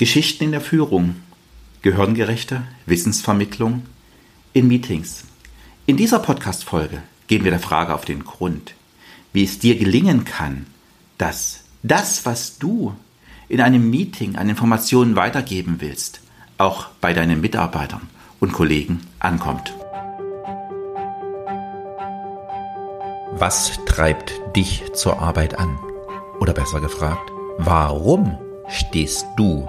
Geschichten in der Führung, gehirngerechte Wissensvermittlung in Meetings. In dieser Podcast-Folge gehen wir der Frage auf den Grund, wie es dir gelingen kann, dass das, was du in einem Meeting an Informationen weitergeben willst, auch bei deinen Mitarbeitern und Kollegen ankommt. Was treibt dich zur Arbeit an? Oder besser gefragt, warum stehst du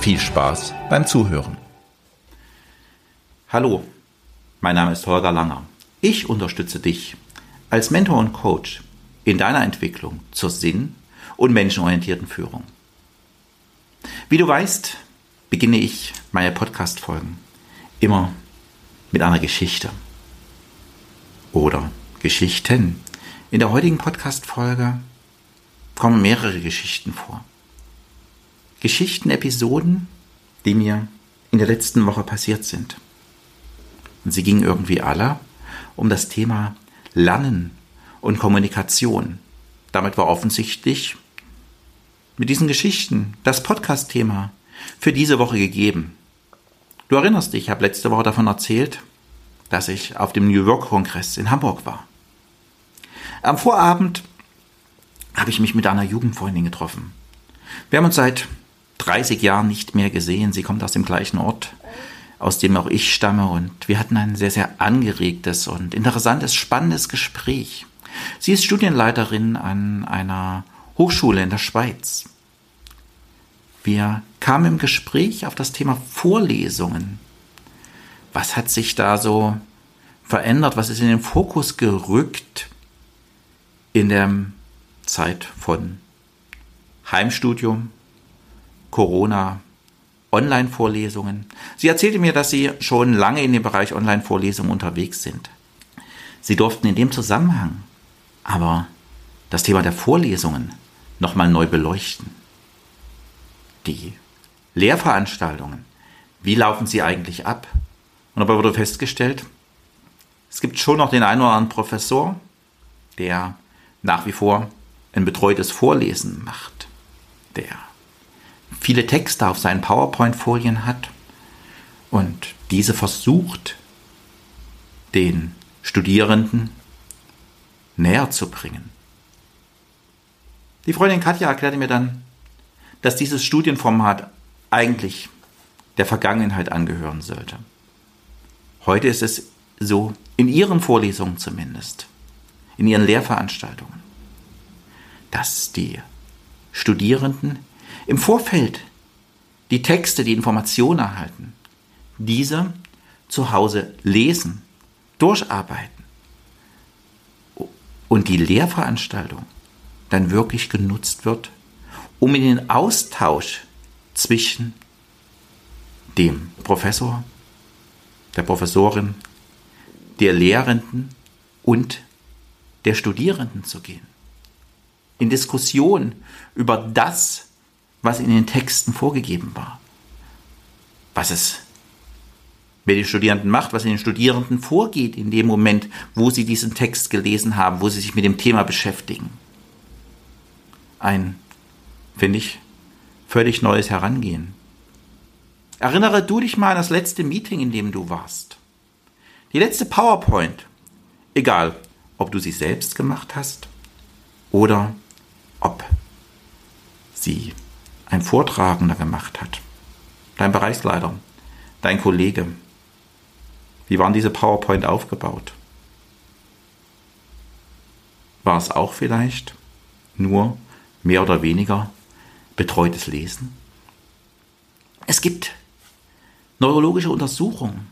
Viel Spaß beim Zuhören. Hallo, mein Name ist Holger Langer. Ich unterstütze dich als Mentor und Coach in deiner Entwicklung zur sinn- und menschenorientierten Führung. Wie du weißt, beginne ich meine Podcast-Folgen immer mit einer Geschichte oder Geschichten. In der heutigen Podcast-Folge kommen mehrere Geschichten vor. Geschichten, Episoden, die mir in der letzten Woche passiert sind. Und sie gingen irgendwie alle um das Thema Lernen und Kommunikation. Damit war offensichtlich mit diesen Geschichten das Podcast-Thema für diese Woche gegeben. Du erinnerst dich, ich habe letzte Woche davon erzählt, dass ich auf dem New York-Kongress in Hamburg war. Am Vorabend habe ich mich mit einer Jugendfreundin getroffen. Wir haben uns seit 30 Jahren nicht mehr gesehen. Sie kommt aus dem gleichen Ort, aus dem auch ich stamme. Und wir hatten ein sehr, sehr angeregtes und interessantes, spannendes Gespräch. Sie ist Studienleiterin an einer Hochschule in der Schweiz. Wir kamen im Gespräch auf das Thema Vorlesungen. Was hat sich da so verändert? Was ist in den Fokus gerückt in der Zeit von Heimstudium, Corona, Online-Vorlesungen. Sie erzählte mir, dass Sie schon lange in dem Bereich Online-Vorlesungen unterwegs sind. Sie durften in dem Zusammenhang aber das Thema der Vorlesungen nochmal neu beleuchten. Die Lehrveranstaltungen, wie laufen sie eigentlich ab? Und dabei wurde festgestellt, es gibt schon noch den einen oder anderen Professor, der nach wie vor ein betreutes Vorlesen macht, der viele Texte auf seinen PowerPoint-Folien hat und diese versucht, den Studierenden näher zu bringen. Die Freundin Katja erklärte mir dann, dass dieses Studienformat eigentlich der Vergangenheit angehören sollte. Heute ist es so, in ihren Vorlesungen zumindest, in ihren Lehrveranstaltungen, dass die Studierenden im Vorfeld die Texte, die Informationen erhalten, diese zu Hause lesen, durcharbeiten und die Lehrveranstaltung dann wirklich genutzt wird, um in den Austausch zwischen dem Professor, der Professorin, der Lehrenden und der Studierenden zu gehen. In Diskussion über das, was in den Texten vorgegeben war. Was es mit den Studierenden macht, was in den Studierenden vorgeht in dem Moment, wo sie diesen Text gelesen haben, wo sie sich mit dem Thema beschäftigen. Ein, finde ich, völlig neues Herangehen. Erinnere du dich mal an das letzte Meeting, in dem du warst. Die letzte PowerPoint. Egal, ob du sie selbst gemacht hast oder ob sie ein Vortragender gemacht hat. Dein Bereichsleiter, dein Kollege, wie waren diese PowerPoint aufgebaut? War es auch vielleicht nur mehr oder weniger betreutes Lesen? Es gibt neurologische Untersuchungen,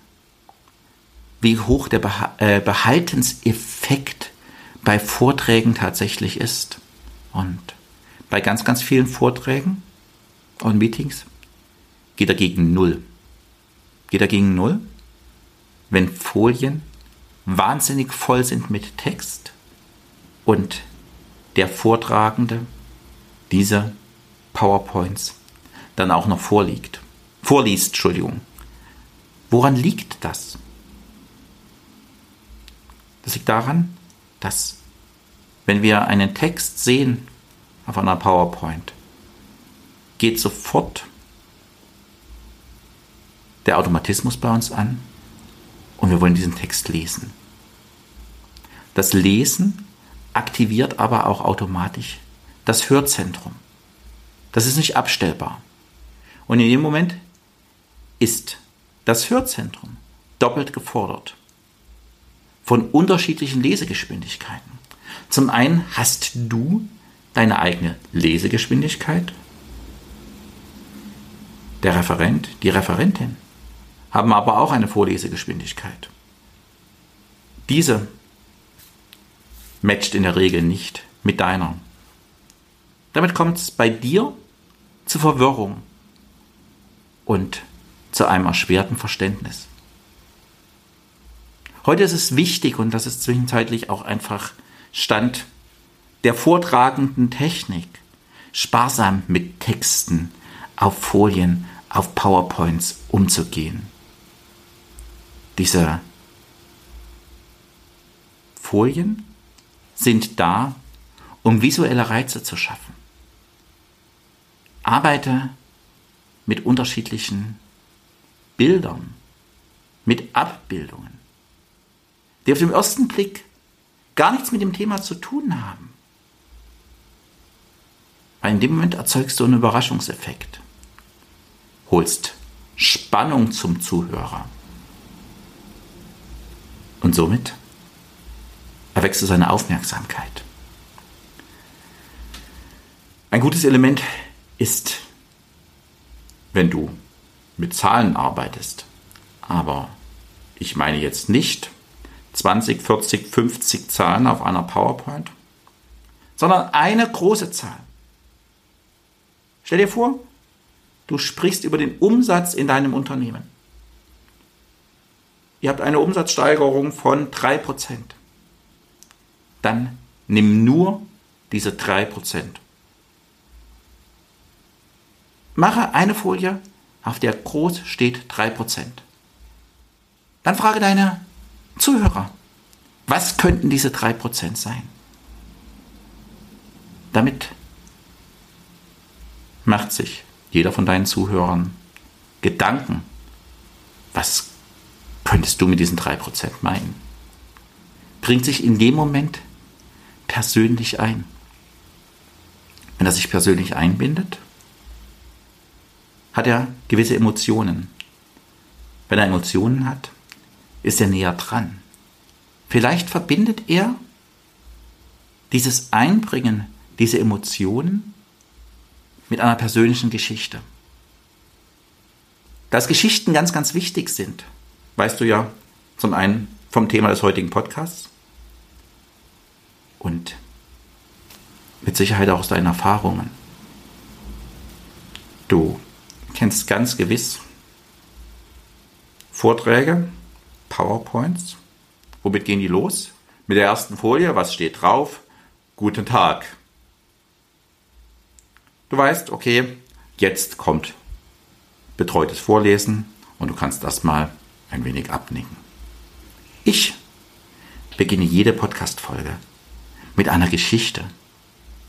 wie hoch der äh, Behaltenseffekt bei Vorträgen tatsächlich ist. Und bei ganz, ganz vielen Vorträgen und Meetings geht er gegen Null. Geht er gegen Null, wenn Folien wahnsinnig voll sind mit Text und der Vortragende diese PowerPoints dann auch noch vorliegt. Vorliest, Entschuldigung. Woran liegt das? Das liegt daran, dass wenn wir einen Text sehen auf einer PowerPoint, geht sofort der Automatismus bei uns an und wir wollen diesen Text lesen. Das Lesen aktiviert aber auch automatisch das Hörzentrum. Das ist nicht abstellbar. Und in dem Moment ist das Hörzentrum doppelt gefordert von unterschiedlichen Lesegeschwindigkeiten. Zum einen hast du deine eigene Lesegeschwindigkeit. Der Referent, die Referentin haben aber auch eine Vorlesegeschwindigkeit. Diese matcht in der Regel nicht mit deiner. Damit kommt es bei dir zu Verwirrung und zu einem erschwerten Verständnis. Heute ist es wichtig, und das ist zwischenzeitlich auch einfach Stand der vortragenden Technik, sparsam mit Texten auf Folien, auf PowerPoints umzugehen. Diese Folien sind da, um visuelle Reize zu schaffen. Arbeite mit unterschiedlichen Bildern, mit Abbildungen, die auf den ersten Blick gar nichts mit dem Thema zu tun haben. Weil in dem Moment erzeugst du einen Überraschungseffekt, holst Spannung zum Zuhörer und somit erwächst du seine Aufmerksamkeit. Ein gutes Element ist, wenn du mit Zahlen arbeitest. Aber ich meine jetzt nicht 20, 40, 50 Zahlen auf einer PowerPoint, sondern eine große Zahl. Stell dir vor, du sprichst über den Umsatz in deinem Unternehmen. Ihr habt eine Umsatzsteigerung von 3%. Dann nimm nur diese 3%. Mache eine Folie, auf der groß steht 3%. Dann frage deine Zuhörer, was könnten diese 3% sein? Damit macht sich jeder von deinen Zuhörern Gedanken, was könntest du mit diesen 3% meinen? Bringt sich in dem Moment persönlich ein. Wenn er sich persönlich einbindet, hat er gewisse Emotionen. Wenn er Emotionen hat, ist er näher dran. Vielleicht verbindet er dieses Einbringen, diese Emotionen mit einer persönlichen Geschichte. Dass Geschichten ganz, ganz wichtig sind, weißt du ja zum einen vom Thema des heutigen Podcasts und mit Sicherheit auch aus deinen Erfahrungen. Du kennst ganz gewiss Vorträge, PowerPoints. Womit gehen die los? Mit der ersten Folie, was steht drauf? Guten Tag. Du weißt, okay, jetzt kommt betreutes Vorlesen und du kannst das mal ein wenig abnicken. Ich beginne jede Podcast-Folge mit einer Geschichte.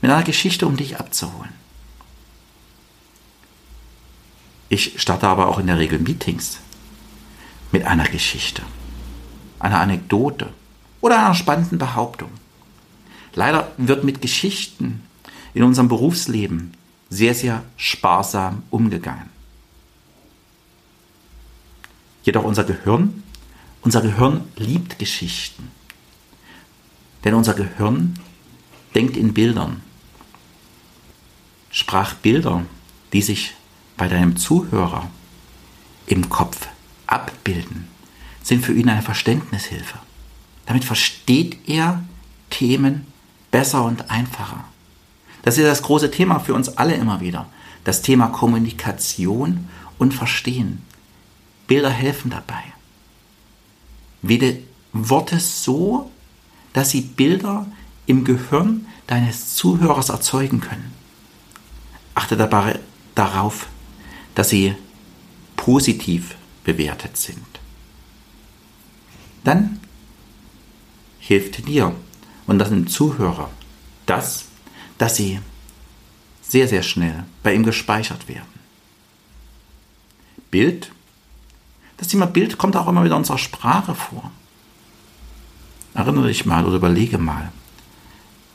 Mit einer Geschichte, um dich abzuholen. Ich starte aber auch in der Regel Meetings mit einer Geschichte, einer Anekdote oder einer spannenden Behauptung. Leider wird mit Geschichten in unserem Berufsleben sehr, sehr sparsam umgegangen. Jedoch unser Gehirn, unser Gehirn liebt Geschichten. Denn unser Gehirn denkt in Bildern. Sprachbilder, die sich bei deinem Zuhörer im Kopf abbilden, sind für ihn eine Verständnishilfe. Damit versteht er Themen besser und einfacher. Das ist das große Thema für uns alle immer wieder. Das Thema Kommunikation und verstehen. Bilder helfen dabei. Wähle Worte so, dass sie Bilder im Gehirn deines Zuhörers erzeugen können. Achte dabei darauf, dass sie positiv bewertet sind. Dann hilft dir und das dem Zuhörer das, dass sie sehr, sehr schnell bei ihm gespeichert werden. Bild, das Thema Bild kommt auch immer wieder in unserer Sprache vor. Erinnere dich mal oder überlege mal,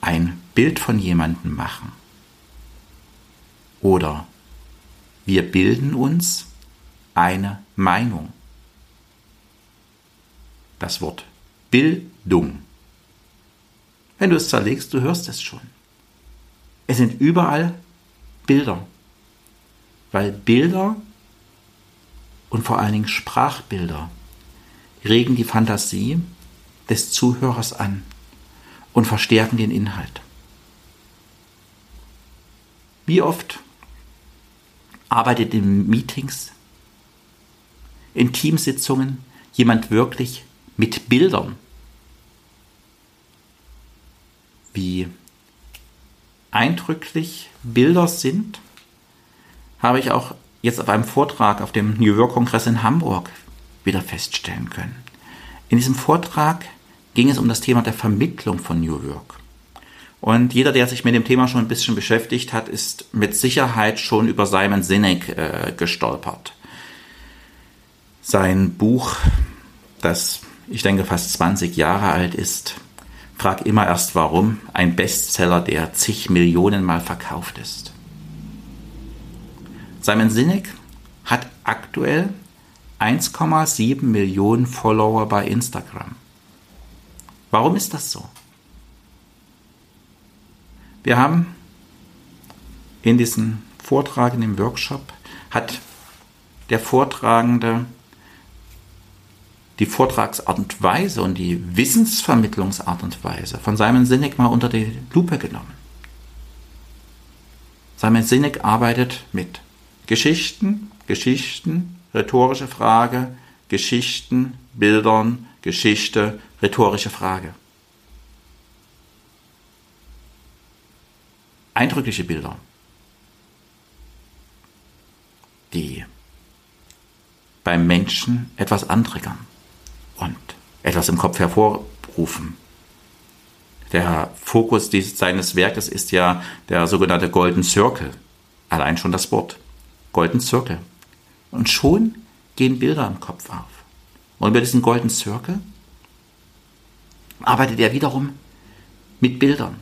ein Bild von jemandem machen. Oder wir bilden uns eine Meinung. Das Wort Bildung. Wenn du es zerlegst, du hörst es schon. Es sind überall Bilder. Weil Bilder und vor allen Dingen Sprachbilder regen die Fantasie des Zuhörers an und verstärken den Inhalt. Wie oft arbeitet in Meetings, in Teamsitzungen jemand wirklich mit Bildern? Wie eindrücklich Bilder sind, habe ich auch jetzt auf einem Vortrag auf dem New York Kongress in Hamburg wieder feststellen können. In diesem Vortrag ging es um das Thema der Vermittlung von New York. Und jeder, der sich mit dem Thema schon ein bisschen beschäftigt hat, ist mit Sicherheit schon über Simon Sinek äh, gestolpert. Sein Buch, das ich denke fast 20 Jahre alt ist, Frag immer erst warum, ein Bestseller, der zig Millionen Mal verkauft ist. Simon Sinek hat aktuell 1,7 Millionen Follower bei Instagram. Warum ist das so? Wir haben in diesem Vortrag, in dem Workshop, hat der Vortragende die Vortragsart und Weise und die Wissensvermittlungsart und Weise von Simon Sinek mal unter die Lupe genommen. Simon Sinek arbeitet mit Geschichten, Geschichten, rhetorische Frage, Geschichten, Bildern, Geschichte, rhetorische Frage. Eindrückliche Bilder, die beim Menschen etwas antriggern und etwas im Kopf hervorrufen. Der Fokus dieses, seines Werkes ist ja der sogenannte Golden Circle. Allein schon das Wort. Golden Circle. Und schon gehen Bilder im Kopf auf. Und über diesen Golden Circle arbeitet er wiederum mit Bildern.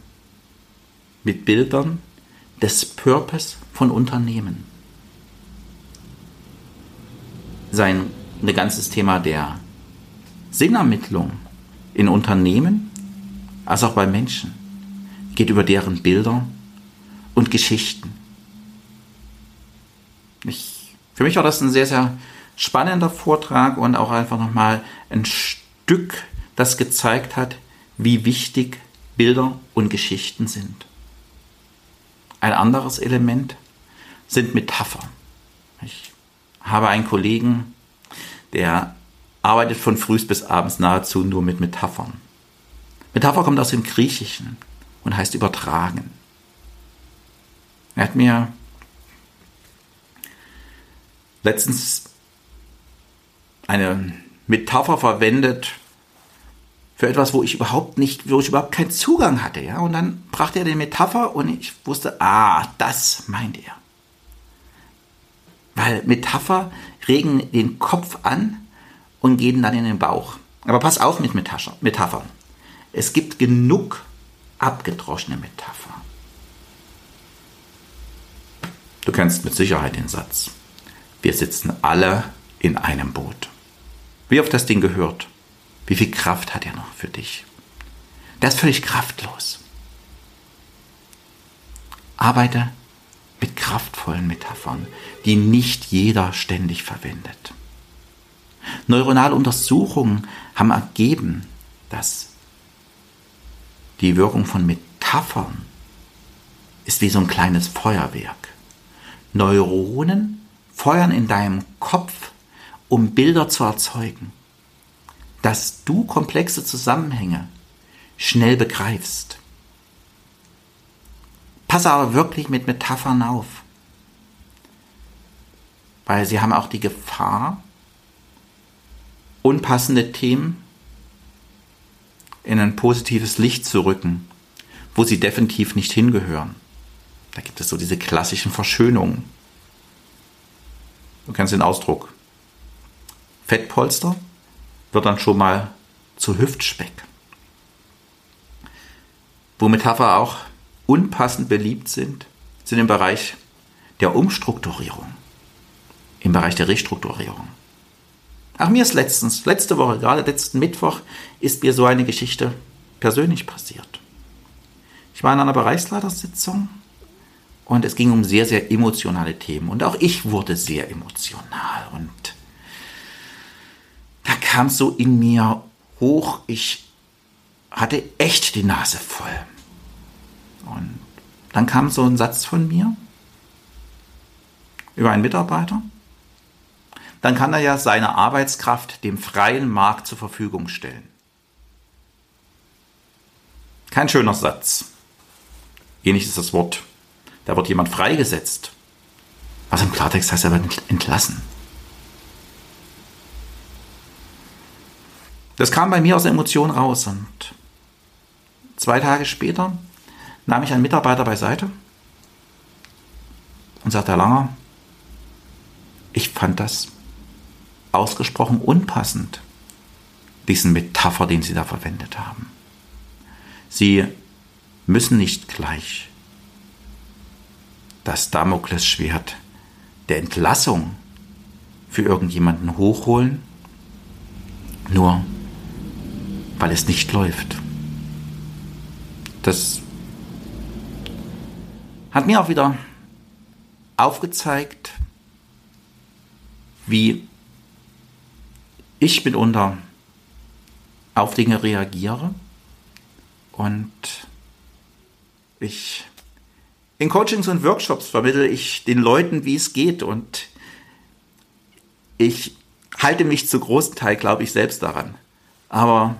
Mit Bildern des Purpose von Unternehmen. Sein ganzes Thema der Sinnermittlung in Unternehmen als auch bei Menschen geht über deren Bilder und Geschichten. Ich, für mich war das ein sehr, sehr spannender Vortrag und auch einfach nochmal ein Stück, das gezeigt hat, wie wichtig Bilder und Geschichten sind. Ein anderes Element sind Metaphern. Ich habe einen Kollegen, der arbeitet von früh bis abends nahezu nur mit Metaphern. Metapher kommt aus dem Griechischen und heißt übertragen. Er hat mir letztens eine Metapher verwendet für etwas, wo ich überhaupt nicht, wo ich überhaupt keinen Zugang hatte, ja. Und dann brachte er die Metapher und ich wusste, ah, das meint er. Weil Metapher regen den Kopf an und gehen dann in den Bauch. Aber pass auf mit Metaphern. Es gibt genug abgedroschene Metaphern. Du kennst mit Sicherheit den Satz. Wir sitzen alle in einem Boot. Wie oft das Ding gehört? Wie viel Kraft hat er noch für dich? Der ist völlig kraftlos. Arbeite mit kraftvollen Metaphern, die nicht jeder ständig verwendet. Neuronale Untersuchungen haben ergeben, dass die Wirkung von Metaphern ist wie so ein kleines Feuerwerk. Neuronen feuern in deinem Kopf, um Bilder zu erzeugen, dass du komplexe Zusammenhänge schnell begreifst. Passe aber wirklich mit Metaphern auf, weil sie haben auch die Gefahr, unpassende Themen in ein positives Licht zu rücken, wo sie definitiv nicht hingehören. Da gibt es so diese klassischen Verschönungen. Du kennst den Ausdruck. Fettpolster wird dann schon mal zu Hüftspeck. Wo Metapher auch unpassend beliebt sind, sind im Bereich der Umstrukturierung, im Bereich der Restrukturierung. Ach, mir ist letztens, letzte Woche, gerade letzten Mittwoch, ist mir so eine Geschichte persönlich passiert. Ich war in einer Bereichsleitersitzung und es ging um sehr, sehr emotionale Themen. Und auch ich wurde sehr emotional. Und da kam so in mir hoch, ich hatte echt die Nase voll. Und dann kam so ein Satz von mir über einen Mitarbeiter. Dann kann er ja seine Arbeitskraft dem freien Markt zur Verfügung stellen. Kein schöner Satz. Ähnlich ist das Wort. Da wird jemand freigesetzt. Was im Klartext heißt, er wird entlassen. Das kam bei mir aus der Emotion raus und zwei Tage später nahm ich einen Mitarbeiter beiseite und sagte, Herr Langer, ich fand das ausgesprochen unpassend, diesen Metapher, den Sie da verwendet haben. Sie müssen nicht gleich das Damoklesschwert der Entlassung für irgendjemanden hochholen, nur weil es nicht läuft. Das hat mir auch wieder aufgezeigt, wie ich mitunter auf Dinge reagiere und ich in Coachings und Workshops vermittle ich den Leuten, wie es geht und ich halte mich zu großen Teil, glaube ich, selbst daran. Aber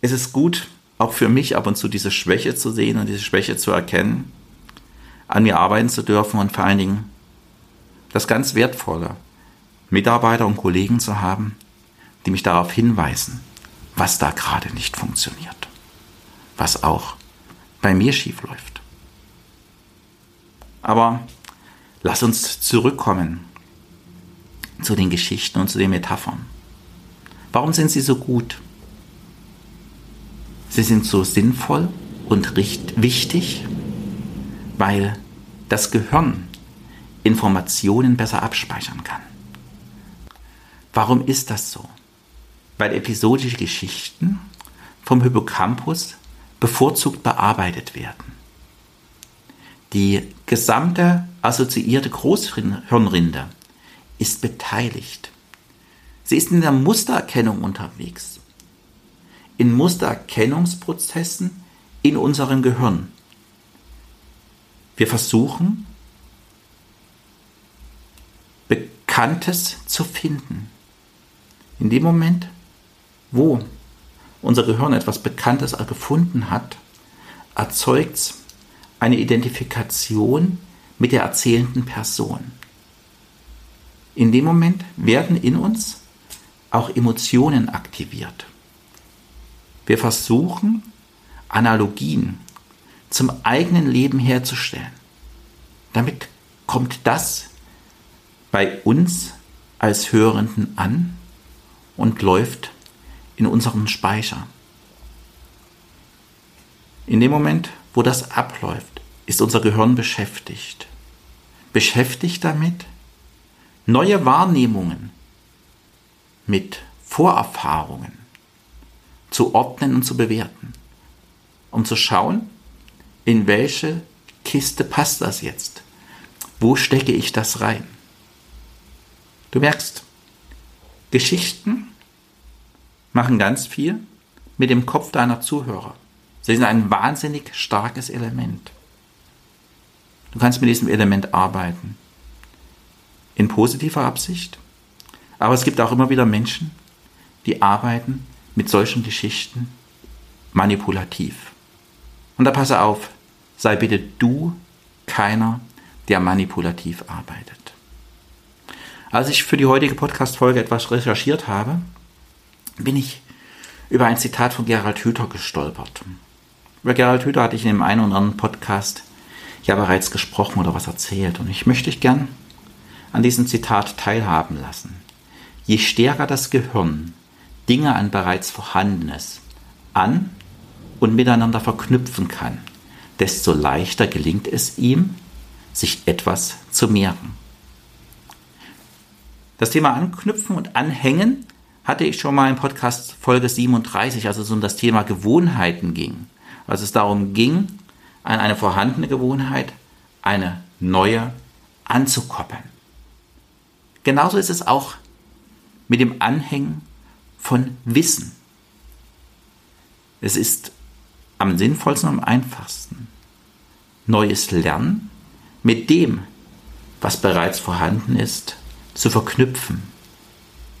es ist gut, auch für mich ab und zu diese Schwäche zu sehen und diese Schwäche zu erkennen, an mir arbeiten zu dürfen und vor allen Dingen das ganz Wertvolle, Mitarbeiter und Kollegen zu haben, die mich darauf hinweisen, was da gerade nicht funktioniert, was auch bei mir schief läuft. Aber lass uns zurückkommen zu den Geschichten und zu den Metaphern. Warum sind sie so gut? Sie sind so sinnvoll und wichtig, weil das Gehirn Informationen besser abspeichern kann. Warum ist das so? Weil episodische Geschichten vom Hippocampus bevorzugt bearbeitet werden. Die gesamte assoziierte Großhirnrinde ist beteiligt. Sie ist in der Mustererkennung unterwegs. In Mustererkennungsprozessen in unserem Gehirn. Wir versuchen, Bekanntes zu finden. In dem Moment, wo unser Gehirn etwas Bekanntes gefunden hat, erzeugt es eine Identifikation mit der erzählenden Person. In dem Moment werden in uns auch Emotionen aktiviert. Wir versuchen, Analogien zum eigenen Leben herzustellen. Damit kommt das bei uns als Hörenden an und läuft in unseren Speicher. In dem Moment, wo das abläuft, ist unser Gehirn beschäftigt. Beschäftigt damit, neue Wahrnehmungen mit Vorerfahrungen zu ordnen und zu bewerten, um zu schauen, in welche Kiste passt das jetzt? Wo stecke ich das rein? Du merkst, Geschichten machen ganz viel mit dem Kopf deiner Zuhörer. Sie sind ein wahnsinnig starkes Element. Du kannst mit diesem Element arbeiten. in positiver Absicht, aber es gibt auch immer wieder Menschen, die arbeiten mit solchen Geschichten manipulativ. Und da passe auf, sei bitte du keiner, der manipulativ arbeitet. Als ich für die heutige Podcast-Folge etwas recherchiert habe, bin ich über ein Zitat von Gerald Hüther gestolpert. Über Gerald Hüther hatte ich in dem einen oder anderen Podcast ja bereits gesprochen oder was erzählt. Und ich möchte dich gern an diesem Zitat teilhaben lassen. Je stärker das Gehirn Dinge an bereits Vorhandenes an und miteinander verknüpfen kann, desto leichter gelingt es ihm, sich etwas zu merken. Das Thema Anknüpfen und Anhängen hatte ich schon mal in Podcast Folge 37, als es um das Thema Gewohnheiten ging. Als es darum ging, an eine vorhandene Gewohnheit eine neue anzukoppeln. Genauso ist es auch mit dem Anhängen von Wissen. Es ist am sinnvollsten und am einfachsten, neues Lernen mit dem, was bereits vorhanden ist, zu verknüpfen.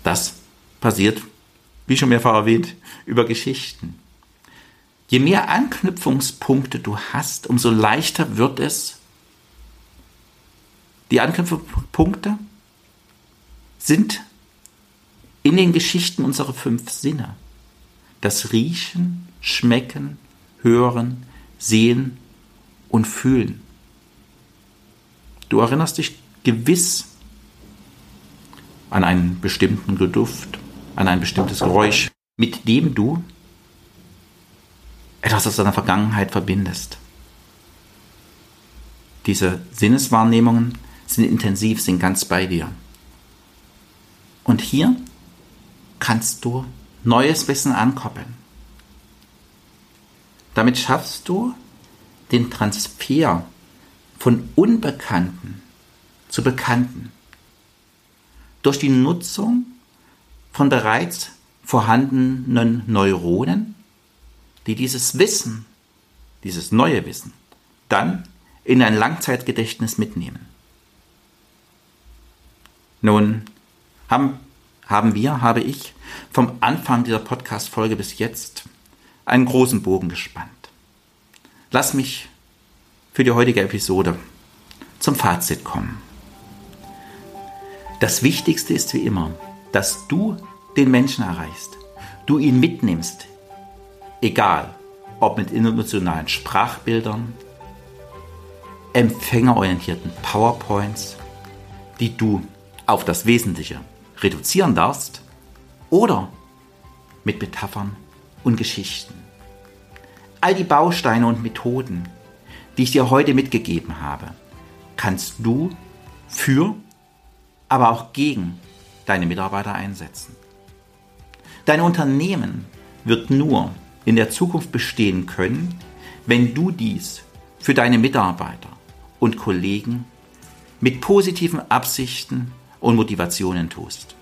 Das passiert, wie schon mehrfach erwähnt, über Geschichten. Je mehr Anknüpfungspunkte du hast, umso leichter wird es. Die Anknüpfungspunkte sind in den Geschichten unsere fünf Sinne. Das Riechen, Schmecken, Hören, Sehen und Fühlen. Du erinnerst dich gewiss an einen bestimmten Duft, an ein bestimmtes Geräusch, mit dem du etwas aus deiner Vergangenheit verbindest. Diese Sinneswahrnehmungen sind intensiv, sind ganz bei dir. Und hier kannst du neues Wissen ankoppeln. Damit schaffst du den Transfer von Unbekannten zu Bekannten durch die Nutzung von bereits vorhandenen Neuronen, die dieses Wissen, dieses neue Wissen, dann in ein Langzeitgedächtnis mitnehmen. Nun haben, haben wir, habe ich vom Anfang dieser Podcast-Folge bis jetzt einen großen Bogen gespannt. Lass mich für die heutige Episode zum Fazit kommen. Das Wichtigste ist wie immer, dass du den Menschen erreichst, du ihn mitnimmst, egal ob mit emotionalen Sprachbildern, empfängerorientierten PowerPoints, die du auf das Wesentliche reduzieren darfst, oder mit Metaphern und Geschichten. All die Bausteine und Methoden, die ich dir heute mitgegeben habe, kannst du für, aber auch gegen deine Mitarbeiter einsetzen. Dein Unternehmen wird nur in der Zukunft bestehen können, wenn du dies für deine Mitarbeiter und Kollegen mit positiven Absichten und Motivationen tust.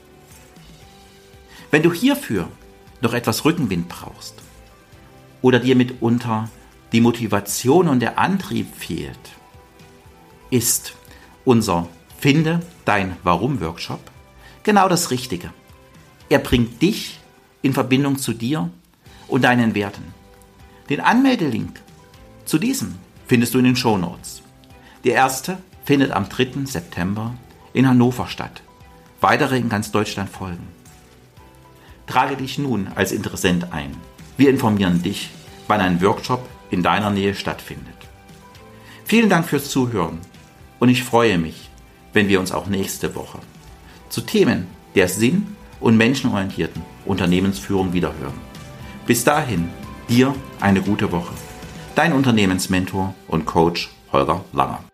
Wenn du hierfür noch etwas Rückenwind brauchst oder dir mitunter die Motivation und der Antrieb fehlt, ist unser Finde dein Warum-Workshop genau das Richtige. Er bringt dich in Verbindung zu dir und deinen Werten. Den Anmeldelink zu diesem findest du in den Show Notes. Der erste findet am 3. September in Hannover statt. Weitere in ganz Deutschland folgen. Trage dich nun als Interessent ein. Wir informieren dich, wann ein Workshop in deiner Nähe stattfindet. Vielen Dank fürs Zuhören und ich freue mich, wenn wir uns auch nächste Woche zu Themen der sinn- und menschenorientierten Unternehmensführung wiederhören. Bis dahin, dir eine gute Woche. Dein Unternehmensmentor und Coach Holger Langer.